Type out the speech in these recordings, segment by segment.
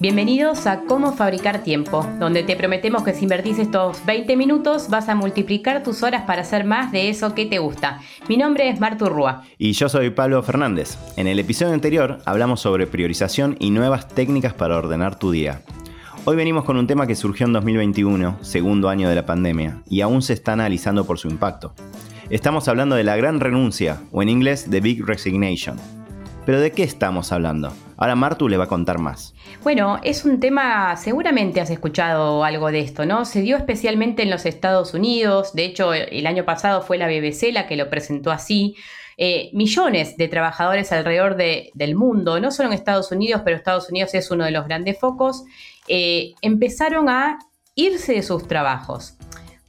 Bienvenidos a Cómo Fabricar Tiempo, donde te prometemos que si invertís estos 20 minutos vas a multiplicar tus horas para hacer más de eso que te gusta. Mi nombre es Martu Rúa. Y yo soy Pablo Fernández. En el episodio anterior hablamos sobre priorización y nuevas técnicas para ordenar tu día. Hoy venimos con un tema que surgió en 2021, segundo año de la pandemia, y aún se está analizando por su impacto. Estamos hablando de la gran renuncia, o en inglés, The Big Resignation. Pero ¿de qué estamos hablando? Ahora Martu le va a contar más. Bueno, es un tema, seguramente has escuchado algo de esto, ¿no? Se dio especialmente en los Estados Unidos, de hecho el año pasado fue la BBC la que lo presentó así. Eh, millones de trabajadores alrededor del mundo, no solo en Estados Unidos, pero Estados Unidos es uno de los grandes focos, eh, empezaron a irse de sus trabajos.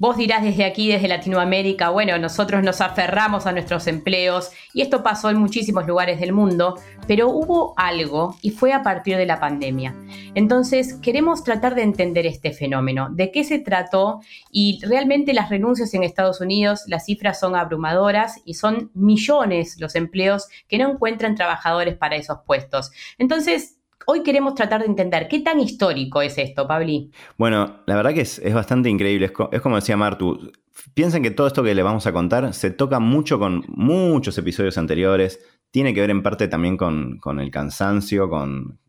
Vos dirás desde aquí, desde Latinoamérica, bueno, nosotros nos aferramos a nuestros empleos y esto pasó en muchísimos lugares del mundo, pero hubo algo y fue a partir de la pandemia. Entonces, queremos tratar de entender este fenómeno, de qué se trató y realmente las renuncias en Estados Unidos, las cifras son abrumadoras y son millones los empleos que no encuentran trabajadores para esos puestos. Entonces, Hoy queremos tratar de entender qué tan histórico es esto, Pabli. Bueno, la verdad que es, bastante increíble. Es, como decía Martu. Piensen que todo esto que le vamos a contar se toca mucho con muchos episodios anteriores. Tiene que ver en parte también con, el cansancio, con,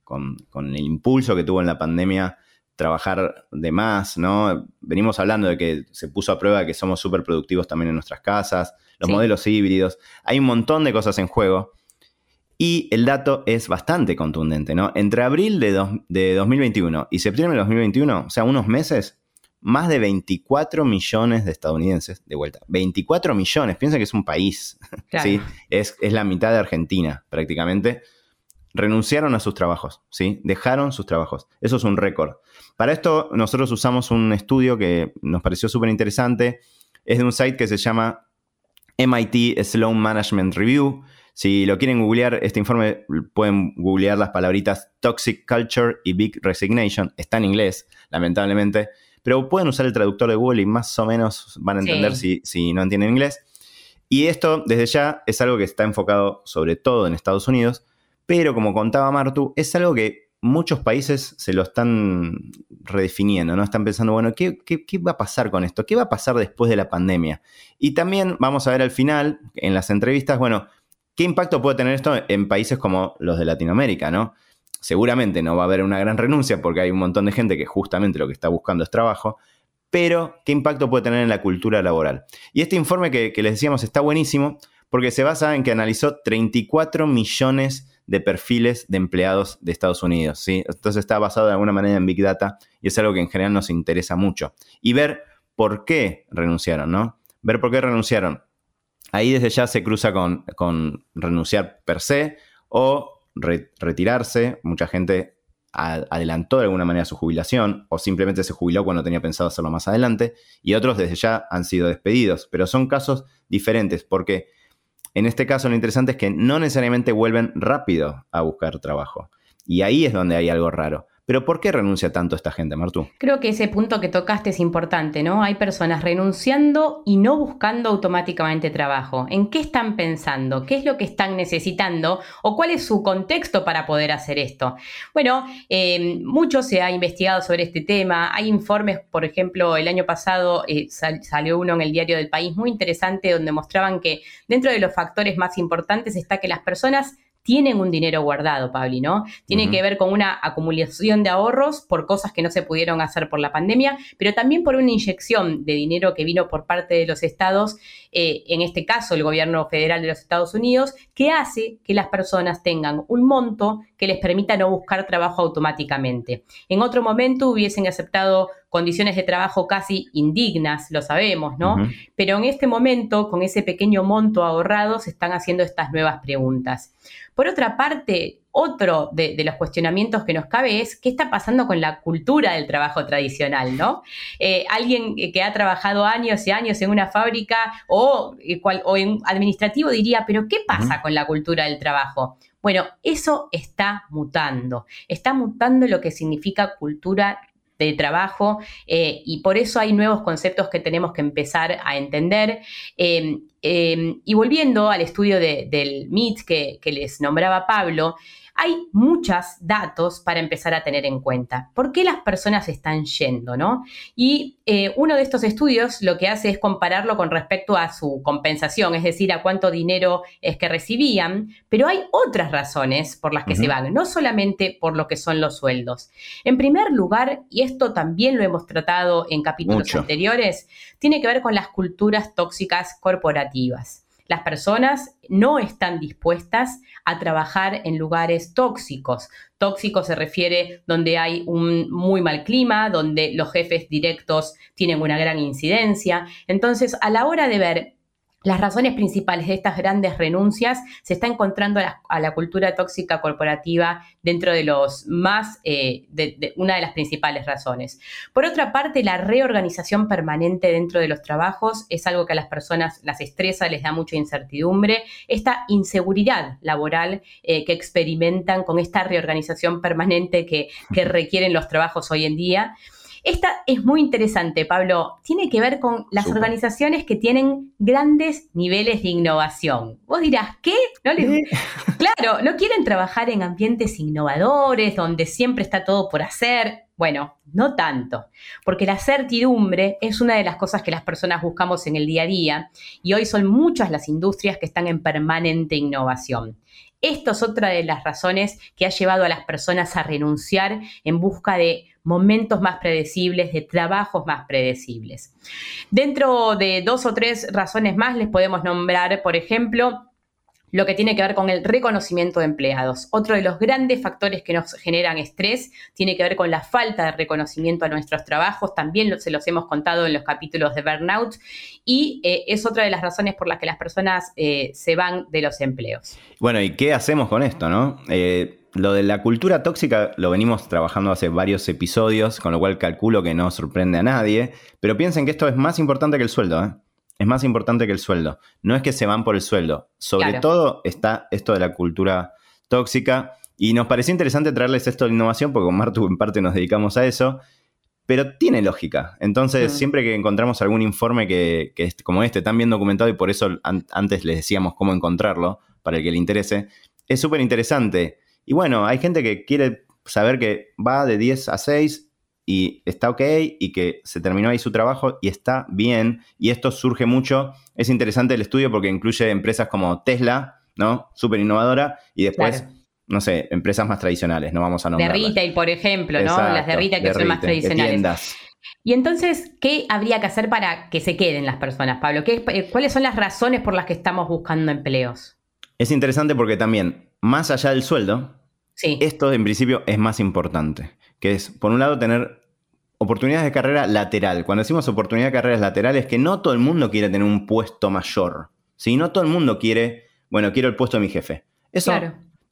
el impulso que tuvo en la pandemia trabajar de más, ¿no? Venimos hablando de que se puso a prueba que somos súper productivos también en nuestras casas, los modelos híbridos. Hay un montón de cosas en juego. Y el dato es bastante contundente, ¿no? Entre abril de, de 2021 y septiembre de 2021, o sea, unos meses, más de 24 millones de estadounidenses, de vuelta, 24 millones, piensa que es un país, ¿sí? Es, es, la mitad de Argentina prácticamente, renunciaron a sus trabajos, ¿sí? Dejaron sus trabajos. Eso es un récord. Para esto nosotros usamos un estudio que nos pareció súper interesante, es de un site que se llama MIT Sloan Management Review, si lo quieren googlear, este informe pueden googlear las palabritas Toxic Culture y Big Resignation. Está en inglés, lamentablemente, pero pueden usar el traductor de Google y más o menos van a entender si, si no entienden inglés. Y esto, desde ya, es algo que está enfocado sobre todo en Estados Unidos, pero como contaba Martu, es algo que muchos países se lo están redefiniendo, ¿no? Están pensando, bueno, ¿qué, ¿qué, va a pasar con esto? ¿Qué va a pasar después de la pandemia? Y también vamos a ver al final, en las entrevistas, bueno, ¿Qué impacto puede tener esto en países como los de Latinoamérica, no? Seguramente no va a haber una gran renuncia porque hay un montón de gente que justamente lo que está buscando es trabajo, pero ¿qué impacto puede tener en la cultura laboral? Y este informe que, les decíamos está buenísimo porque se basa en que analizó 34 millones de perfiles de empleados de Estados Unidos. ¿sí? Entonces está basado de alguna manera en Big Data y es algo que en general nos interesa mucho. Y ver por qué renunciaron, ¿no? Ver por qué renunciaron ahí desde ya se cruza con, renunciar per se o retirarse. Mucha gente adelantó de alguna manera su jubilación o simplemente se jubiló cuando tenía pensado hacerlo más adelante y otros desde ya han sido despedidos, pero son casos diferentes porque en este caso lo interesante es que no necesariamente vuelven rápido a buscar trabajo y ahí es donde hay algo raro. Pero ¿por qué renuncia tanto esta gente, Martú? Creo que ese punto que tocaste es importante, ¿no? Hay personas renunciando y no buscando automáticamente trabajo. ¿En qué están pensando? ¿Qué es lo que están necesitando? ¿O cuál es su contexto para poder hacer esto? Bueno, eh, mucho se ha investigado sobre este tema. Hay informes, por ejemplo, el año pasado eh, salió uno en el diario del país muy interesante donde mostraban que dentro de los factores más importantes está que las personas tienen un dinero guardado, Pabli, ¿no? Tiene que ver con una acumulación de ahorros por cosas que no se pudieron hacer por la pandemia, pero también por una inyección de dinero que vino por parte de los estados, eh, en este caso el gobierno federal de los Estados Unidos, que hace que las personas tengan un monto que les permita no buscar trabajo automáticamente. En otro momento hubiesen aceptado condiciones de trabajo casi indignas, lo sabemos, ¿no? Pero en este momento, con ese pequeño monto ahorrado, se están haciendo estas nuevas preguntas. Por otra parte, otro de, los cuestionamientos que nos cabe es qué está pasando con la cultura del trabajo tradicional, ¿no? Eh, alguien que ha trabajado años y años en una fábrica o, eh, o en administrativo diría, pero ¿qué pasa con la cultura del trabajo? Bueno, eso está mutando, está mutando lo que significa cultura de trabajo eh, y por eso hay nuevos conceptos que tenemos que empezar a entender. Em, em, y volviendo al estudio del MIT que, que les nombraba Pablo, hay muchos datos para empezar a tener en cuenta. ¿Por qué las personas están yendo? ¿no? Y eh, uno de estos estudios lo que hace es compararlo con respecto a su compensación, es decir, a cuánto dinero es que recibían, pero hay otras razones por las que se van, no solamente por lo que son los sueldos. En primer lugar, y esto también lo hemos tratado en capítulos anteriores, tiene que ver con las culturas tóxicas corporativas. Las personas no están dispuestas a trabajar en lugares tóxicos. Tóxico se refiere donde hay un muy mal clima, donde los jefes directos tienen una gran incidencia. Entonces, a la hora de ver las razones principales de estas grandes renuncias se está encontrando a la, cultura tóxica corporativa dentro de los más, eh, de, una de las principales razones. Por otra parte, la reorganización permanente dentro de los trabajos es algo que a las personas las estresa, les da mucha incertidumbre. Esta inseguridad laboral eh, que experimentan con esta reorganización permanente que, que requieren los trabajos hoy en día. Esta es muy interesante, Pablo. Tiene que ver con las organizaciones que tienen grandes niveles de innovación. Vos dirás, ¿qué? ¿No Claro, no quieren trabajar en ambientes innovadores, donde siempre está todo por hacer. Bueno, no tanto, porque la certidumbre es una de las cosas que las personas buscamos en el día a día y hoy son muchas las industrias que están en permanente innovación. Esto es otra de las razones que ha llevado a las personas a renunciar en busca de momentos más predecibles, de trabajos más predecibles. Dentro de dos o tres razones más les podemos nombrar, por ejemplo, lo que tiene que ver con el reconocimiento de empleados. Otro de los grandes factores que nos generan estrés tiene que ver con la falta de reconocimiento a nuestros trabajos. También se los hemos contado en los capítulos de Burnout y eh, es otra de las razones por las que las personas eh, se van de los empleos. Bueno, ¿y qué hacemos con esto, no? Eh, lo de la cultura tóxica lo venimos trabajando hace varios episodios, con lo cual calculo que no sorprende a nadie, pero piensen que esto es más importante que el sueldo, ¿eh? Es más importante que el sueldo. No es que se van por el sueldo. Sobre todo está esto de la cultura tóxica. Y nos pareció interesante traerles esto de innovación, porque con Martu en parte nos dedicamos a eso, pero tiene lógica. Entonces, mm. siempre que encontramos algún informe que, es como este, tan bien documentado, y por eso antes les decíamos cómo encontrarlo, para el que le interese, es súper interesante y bueno, hay gente que quiere saber que va de 10 a 6 y está ok y que se terminó ahí su trabajo y está bien. Y esto surge mucho. Es interesante el estudio porque incluye empresas como Tesla, ¿no? Súper innovadora. Y después, no sé, empresas más tradicionales, no vamos a nombrar. De retail, por ejemplo, ¿no? Las de retail que son más tradicionales. Y entonces, ¿qué habría que hacer para que se queden las personas, Pablo? ¿Qué, ¿Cuáles son las razones por las que estamos buscando empleos? Es interesante porque también, más allá del sueldo, esto en principio es más importante, que es, por un lado, tener oportunidades de carrera lateral. Cuando decimos oportunidad de carreras laterales, que no todo el mundo quiere tener un puesto mayor. Si no todo el mundo quiere, bueno, quiero el puesto de mi jefe. Eso,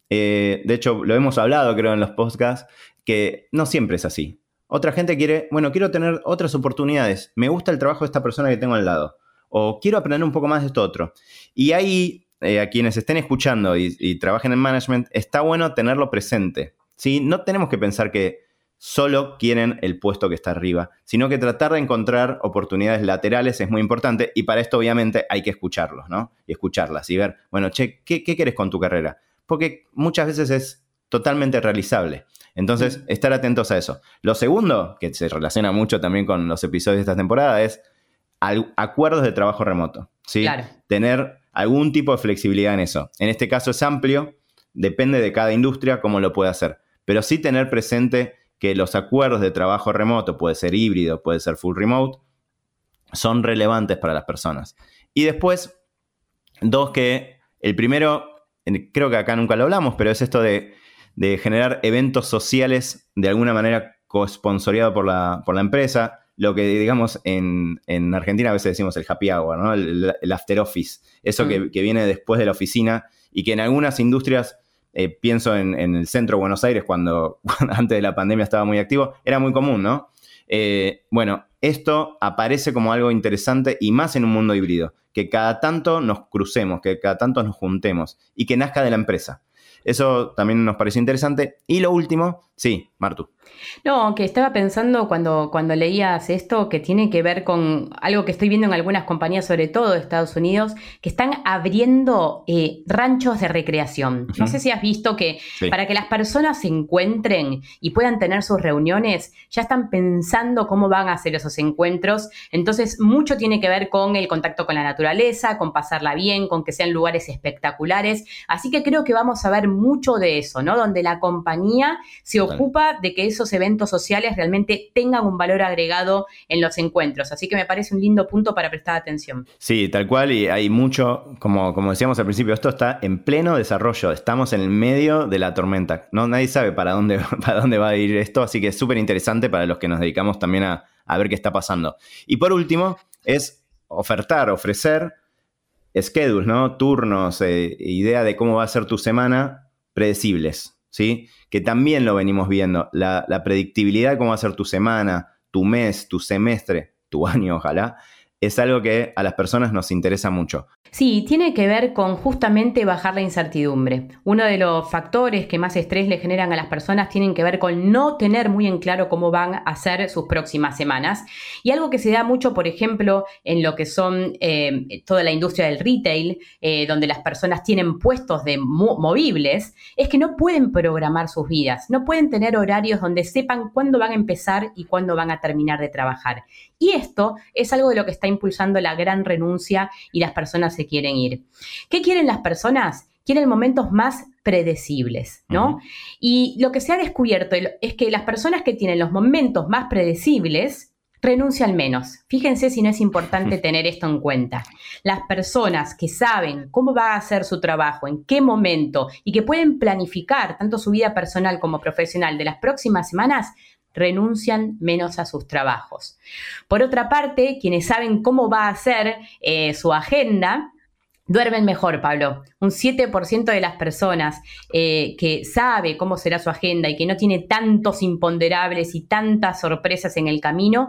eh, de hecho, lo hemos hablado, creo, en los podcasts, que no siempre es así. Otra gente quiere, bueno, quiero tener otras oportunidades. Me gusta el trabajo de esta persona que tengo al lado. O quiero aprender un poco más de esto otro. Y ahí eh, a quienes estén escuchando y, trabajen en management, está bueno tenerlo presente. ¿sí? No tenemos que pensar que solo quieren el puesto que está arriba, sino que tratar de encontrar oportunidades laterales es muy importante y para esto obviamente hay que escucharlos, ¿no? Y escucharlas y ver, bueno, che, ¿qué, qué quieres con tu carrera? Porque muchas veces es totalmente realizable. Entonces, estar atentos a eso. Lo segundo, que se relaciona mucho también con los episodios de esta temporada, es acuerdos de trabajo remoto. ¿sí? Tener algún tipo de flexibilidad en eso. En este caso es amplio, depende de cada industria cómo lo puede hacer, pero sí tener presente que los acuerdos de trabajo remoto, puede ser híbrido, puede ser full remote, son relevantes para las personas. Y después, dos que, el primero, creo que acá nunca lo hablamos, pero es esto de, generar eventos sociales de alguna manera co-sponsoreado por la, por la empresa, lo que digamos en, Argentina a veces decimos el happy hour, ¿no? el, after office, eso que, mm. que, viene después de la oficina y que en algunas industrias, eh, pienso en, el centro de Buenos Aires, cuando, antes de la pandemia estaba muy activo, era muy común, ¿no? Eh, bueno, esto aparece como algo interesante y más en un mundo híbrido, que cada tanto nos crucemos, que cada tanto nos juntemos y que nazca de la empresa. Eso también nos pareció interesante. Y lo último, sí, Martu. No, que estaba pensando cuando, cuando leías esto que tiene que ver con algo que estoy viendo en algunas compañías, sobre todo de Estados Unidos, que están abriendo eh, ranchos de recreación. No sé si has visto que para que las personas se encuentren y puedan tener sus reuniones, ya están pensando cómo van a hacer esos encuentros. Entonces, mucho tiene que ver con el contacto con la naturaleza, con pasarla bien, con que sean lugares espectaculares. Así que creo que vamos a ver mucho de eso, ¿no? Donde la compañía se ocupa de que esos eventos sociales realmente tengan un valor agregado en los encuentros. Así que me parece un lindo punto para prestar atención. Sí, tal cual, y hay mucho, como, como decíamos al principio, esto está en pleno desarrollo, estamos en el medio de la tormenta. No, nadie sabe para dónde, para dónde va a ir esto, así que es súper interesante para los que nos dedicamos también a, ver qué está pasando. Y por último, es ofertar, ofrecer schedules, ¿no? Turnos, eh, idea de cómo va a ser tu semana predecibles. ¿Sí? Que también lo venimos viendo, la, la predictibilidad de cómo va a ser tu semana, tu mes, tu semestre, tu año, ojalá, es algo que a las personas nos interesa mucho. Sí, tiene que ver con justamente bajar la incertidumbre. Uno de los factores que más estrés le generan a las personas tienen que ver con no tener muy en claro cómo van a ser sus próximas semanas. Y algo que se da mucho, por ejemplo, en lo que son eh, toda la industria del retail, eh, donde las personas tienen puestos de movibles, es que no pueden programar sus vidas, no pueden tener horarios donde sepan cuándo van a empezar y cuándo van a terminar de trabajar. Y esto es algo de lo que está impulsando la gran renuncia y las personas se quieren ir. ¿Qué quieren las personas? Quieren momentos más predecibles, ¿no? Y lo que se ha descubierto es que las personas que tienen los momentos más predecibles renuncian menos. Fíjense si no es importante tener esto en cuenta. Las personas que saben cómo va a ser su trabajo, en qué momento y que pueden planificar tanto su vida personal como profesional de las próximas semanas, renuncian menos a sus trabajos. Por otra parte, quienes saben cómo va a ser eh, su agenda, duermen mejor, Pablo. Un 7% de las personas eh, que sabe cómo será su agenda y que no tiene tantos imponderables y tantas sorpresas en el camino,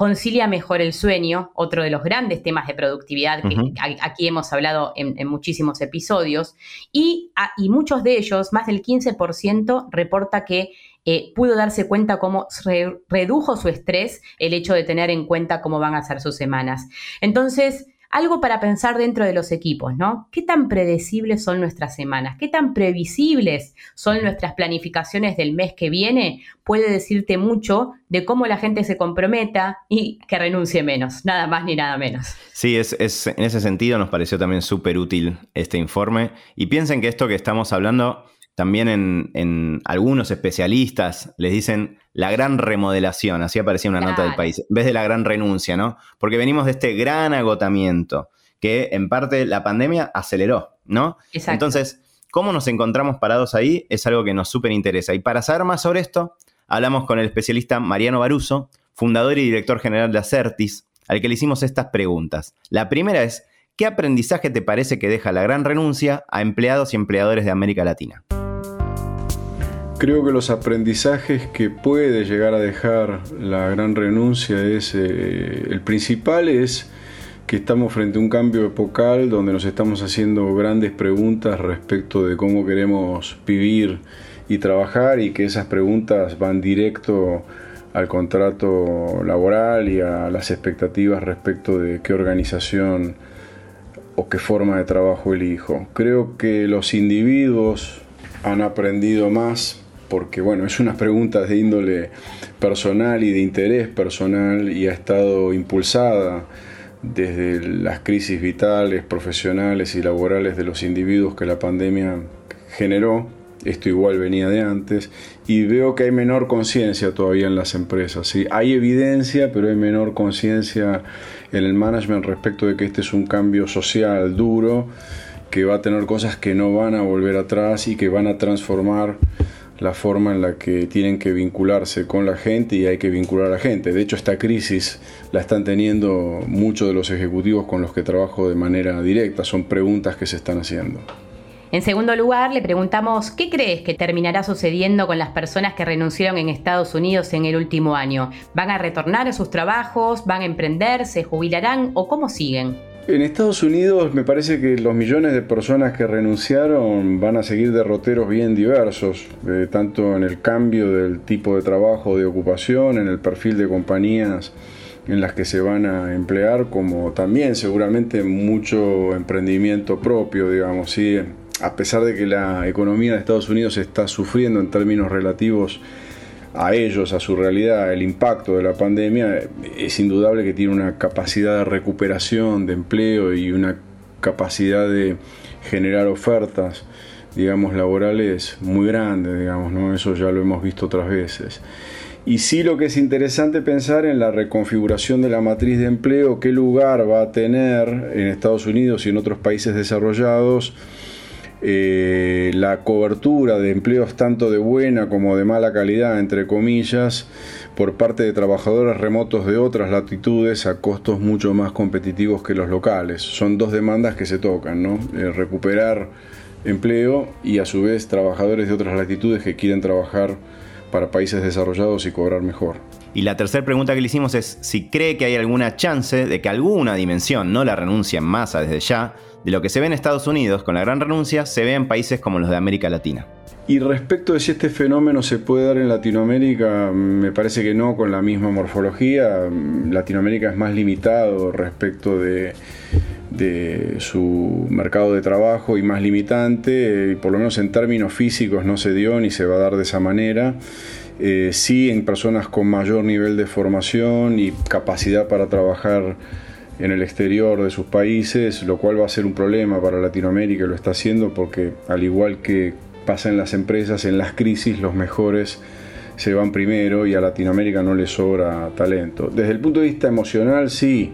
concilia mejor el sueño, otro de los grandes temas de productividad que aquí hemos hablado en, muchísimos episodios, y, y, muchos de ellos, más del 15%, reporta que eh, pudo darse cuenta cómo redujo su estrés el hecho de tener en cuenta cómo van a ser sus semanas. Entonces, algo para pensar dentro de los equipos, ¿no? ¿Qué tan predecibles son nuestras semanas? ¿Qué tan previsibles son nuestras planificaciones del mes que viene? Puede decirte mucho de cómo la gente se comprometa y que renuncie menos, nada más ni nada menos. Sí, es, en ese sentido nos pareció también súper útil este informe. Y piensen que esto que estamos hablando también en, algunos especialistas les dicen la gran remodelación, así aparecía una nota del país, en vez de la gran renuncia, ¿no? Porque venimos de este gran agotamiento que en parte la pandemia aceleró, ¿no? Entonces, cómo nos encontramos parados ahí es algo que nos súper interesa. Y para saber más sobre esto, hablamos con el especialista Mariano Baruso, fundador y director general de Acertis, al que le hicimos estas preguntas. La primera es, ¿qué aprendizaje te parece que deja la gran renuncia a empleados y empleadores de América Latina? Creo que los aprendizajes que puede llegar a dejar la gran renuncia es, eh, el principal es que estamos frente a un cambio epocal donde nos estamos haciendo grandes preguntas respecto de cómo queremos vivir y trabajar y que esas preguntas van directo al contrato laboral y a las expectativas respecto de qué organización o qué forma de trabajo elijo. Creo que los individuos han aprendido más porque bueno, es una pregunta de índole personal y de interés personal y ha estado impulsada desde las crisis vitales, profesionales y laborales de los individuos que la pandemia generó. Esto igual venía de antes y veo que hay menor conciencia todavía en las empresas. ¿sí? Hay evidencia, pero hay menor conciencia en el management respecto de que este es un cambio social duro, que va a tener cosas que no van a volver atrás y que van a transformar la forma en la que tienen que vincularse con la gente y hay que vincular a la gente. De hecho, esta crisis la están teniendo muchos de los ejecutivos con los que trabajo de manera directa. Son preguntas que se están haciendo. En segundo lugar, le preguntamos, ¿qué crees que terminará sucediendo con las personas que renunciaron en Estados Unidos en el último año? ¿Van a retornar a sus trabajos? ¿Van a emprender? ¿Se jubilarán? ¿O cómo siguen? En Estados Unidos me parece que los millones de personas que renunciaron van a seguir derroteros bien diversos, eh, tanto en el cambio del tipo de trabajo, de ocupación, en el perfil de compañías en las que se van a emplear, como también seguramente mucho emprendimiento propio, digamos, ¿sí? a pesar de que la economía de Estados Unidos está sufriendo en términos relativos a ellos, a su realidad, el impacto de la pandemia, es indudable que tiene una capacidad de recuperación de empleo y una capacidad de generar ofertas, digamos, laborales muy grande, digamos, ¿no? Eso ya lo hemos visto otras veces. Y sí lo que es interesante pensar en la reconfiguración de la matriz de empleo, qué lugar va a tener en Estados Unidos y en otros países desarrollados eh, la cobertura de empleos tanto de buena como de mala calidad, entre comillas, por parte de trabajadores remotos de otras latitudes a costos mucho más competitivos que los locales. Son dos demandas que se tocan, ¿no? Eh, recuperar empleo y a su vez trabajadores de otras latitudes que quieren trabajar para países desarrollados y cobrar mejor. Y la tercera pregunta que le hicimos es si cree que hay alguna chance de que alguna dimensión, no la renuncia en masa desde ya, de lo que se ve en Estados Unidos con la gran renuncia, se ve en países como los de América Latina. Y respecto de si este fenómeno se puede dar en Latinoamérica, me parece que no con la misma morfología. Latinoamérica es más limitado respecto de, su mercado de trabajo y más limitante, por lo menos en términos físicos no se dio ni se va a dar de esa manera. Eh, sí en personas con mayor nivel de formación y capacidad para trabajar en el exterior de sus países, lo cual va a ser un problema para Latinoamérica, lo está haciendo porque al igual que pasa en las empresas, en las crisis los mejores se van primero y a Latinoamérica no le sobra talento. Desde el punto de vista emocional sí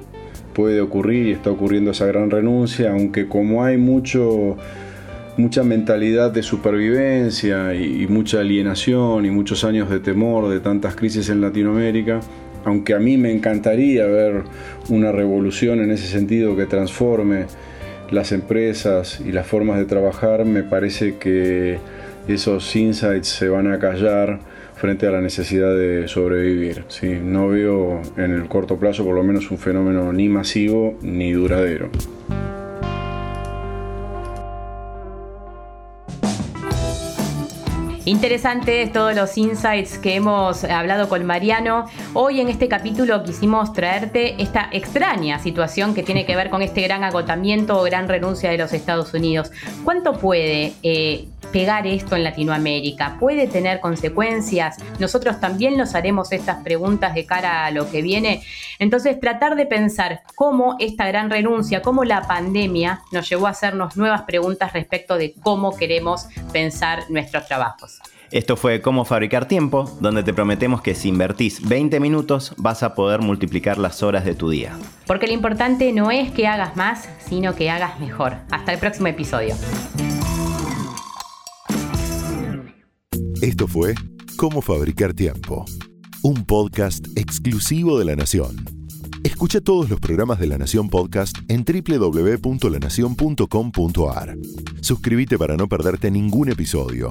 puede ocurrir y está ocurriendo esa gran renuncia, aunque como hay mucho mucha mentalidad de supervivencia y, mucha alienación y muchos años de temor de tantas crisis en Latinoamérica, aunque a mí me encantaría ver una revolución en ese sentido que transforme las empresas y las formas de trabajar, me parece que esos insights se van a callar frente a la necesidad de sobrevivir. No veo en el corto plazo por lo menos un fenómeno ni masivo ni duradero. Interesantes todos los insights que hemos hablado con Mariano. Hoy en este capítulo quisimos traerte esta extraña situación que tiene que ver con este gran agotamiento o gran renuncia de los Estados Unidos. ¿Cuánto puede eh, pegar esto en Latinoamérica? ¿Puede tener consecuencias? Nosotros también nos haremos estas preguntas de cara a lo que viene. Entonces, tratar de pensar cómo esta gran renuncia, cómo la pandemia nos llevó a hacernos nuevas preguntas respecto de cómo queremos pensar nuestros trabajos. Esto fue Cómo Fabricar Tiempo, donde te prometemos que si invertís 20 minutos vas a poder multiplicar las horas de tu día. Porque lo importante no es que hagas más, sino que hagas mejor. Hasta el próximo episodio. Esto fue Cómo Fabricar Tiempo, un podcast exclusivo de La Nación. Escucha todos los programas de La Nación Podcast en www.lanacion.com.ar. Suscríbete para no perderte ningún episodio.